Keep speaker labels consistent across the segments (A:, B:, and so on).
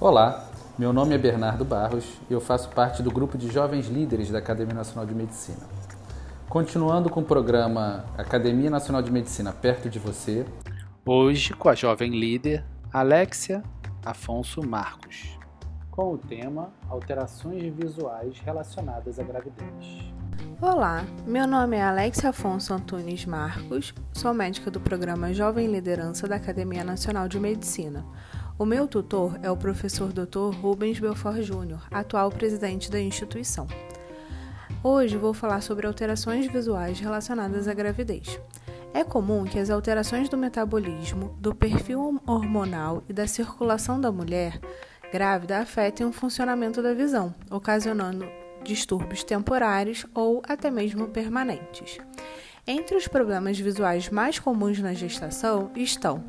A: Olá, meu nome é Bernardo Barros e eu faço parte do grupo de jovens líderes da Academia Nacional de Medicina. Continuando com o programa Academia Nacional de Medicina perto de você.
B: Hoje com a jovem líder Alexia Afonso Marcos, com o tema Alterações visuais relacionadas à gravidez.
C: Olá, meu nome é Alexia Afonso Antunes Marcos, sou médica do programa Jovem Liderança da Academia Nacional de Medicina. O meu tutor é o professor Dr. Rubens Belfort Júnior, atual presidente da instituição. Hoje vou falar sobre alterações visuais relacionadas à gravidez. É comum que as alterações do metabolismo, do perfil hormonal e da circulação da mulher grávida afetem o funcionamento da visão, ocasionando distúrbios temporários ou até mesmo permanentes. Entre os problemas visuais mais comuns na gestação estão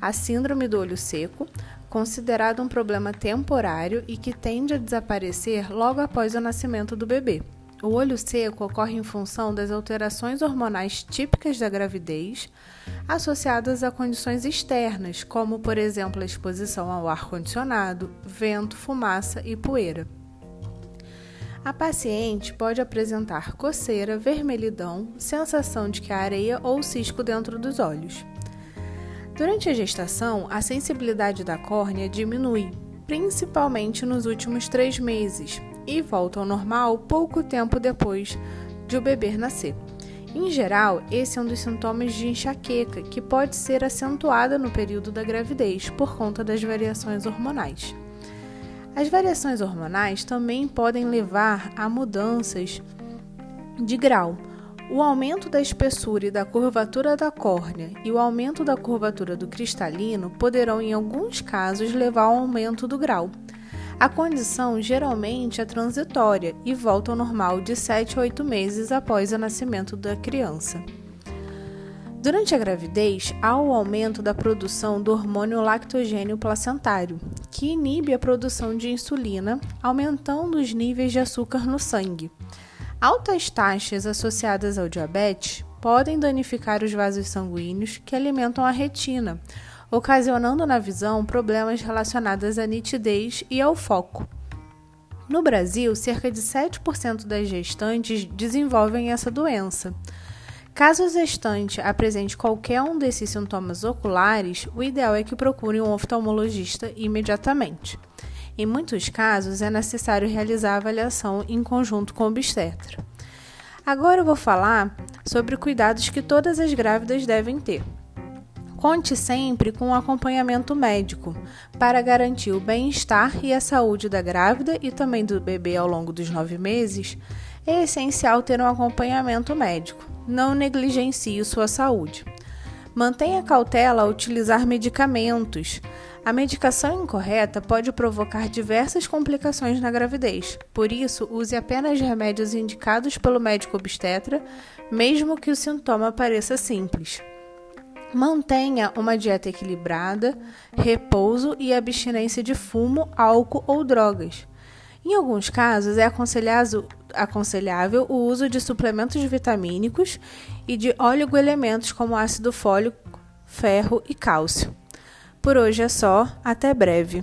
C: a síndrome do olho seco, considerado um problema temporário e que tende a desaparecer logo após o nascimento do bebê. O olho seco ocorre em função das alterações hormonais típicas da gravidez, associadas a condições externas, como, por exemplo, a exposição ao ar-condicionado, vento, fumaça e poeira. A paciente pode apresentar coceira, vermelhidão, sensação de que há areia ou cisco dentro dos olhos. Durante a gestação, a sensibilidade da córnea diminui, principalmente nos últimos três meses, e volta ao normal pouco tempo depois de o bebê nascer. Em geral, esse é um dos sintomas de enxaqueca que pode ser acentuada no período da gravidez por conta das variações hormonais. As variações hormonais também podem levar a mudanças de grau, o aumento da espessura e da curvatura da córnea e o aumento da curvatura do cristalino poderão, em alguns casos, levar ao aumento do grau. A condição geralmente é transitória e volta ao normal de 7 a 8 meses após o nascimento da criança. Durante a gravidez, há o aumento da produção do hormônio lactogênio placentário, que inibe a produção de insulina, aumentando os níveis de açúcar no sangue. Altas taxas associadas ao diabetes podem danificar os vasos sanguíneos que alimentam a retina, ocasionando na visão problemas relacionados à nitidez e ao foco. No Brasil, cerca de 7% das gestantes desenvolvem essa doença. Caso a gestante apresente qualquer um desses sintomas oculares, o ideal é que procure um oftalmologista imediatamente. Em muitos casos, é necessário realizar a avaliação em conjunto com o obstetra. Agora eu vou falar sobre cuidados que todas as grávidas devem ter. Conte sempre com um acompanhamento médico para garantir o bem-estar e a saúde da grávida e também do bebê ao longo dos nove meses. É essencial ter um acompanhamento médico. Não negligencie sua saúde. Mantenha cautela ao utilizar medicamentos. A medicação incorreta pode provocar diversas complicações na gravidez, por isso, use apenas remédios indicados pelo médico obstetra, mesmo que o sintoma pareça simples. Mantenha uma dieta equilibrada, repouso e abstinência de fumo, álcool ou drogas. Em alguns casos, é aconselhável o uso de suplementos vitamínicos e de oligoelementos como ácido fólico, ferro e cálcio. Por hoje é só, até breve.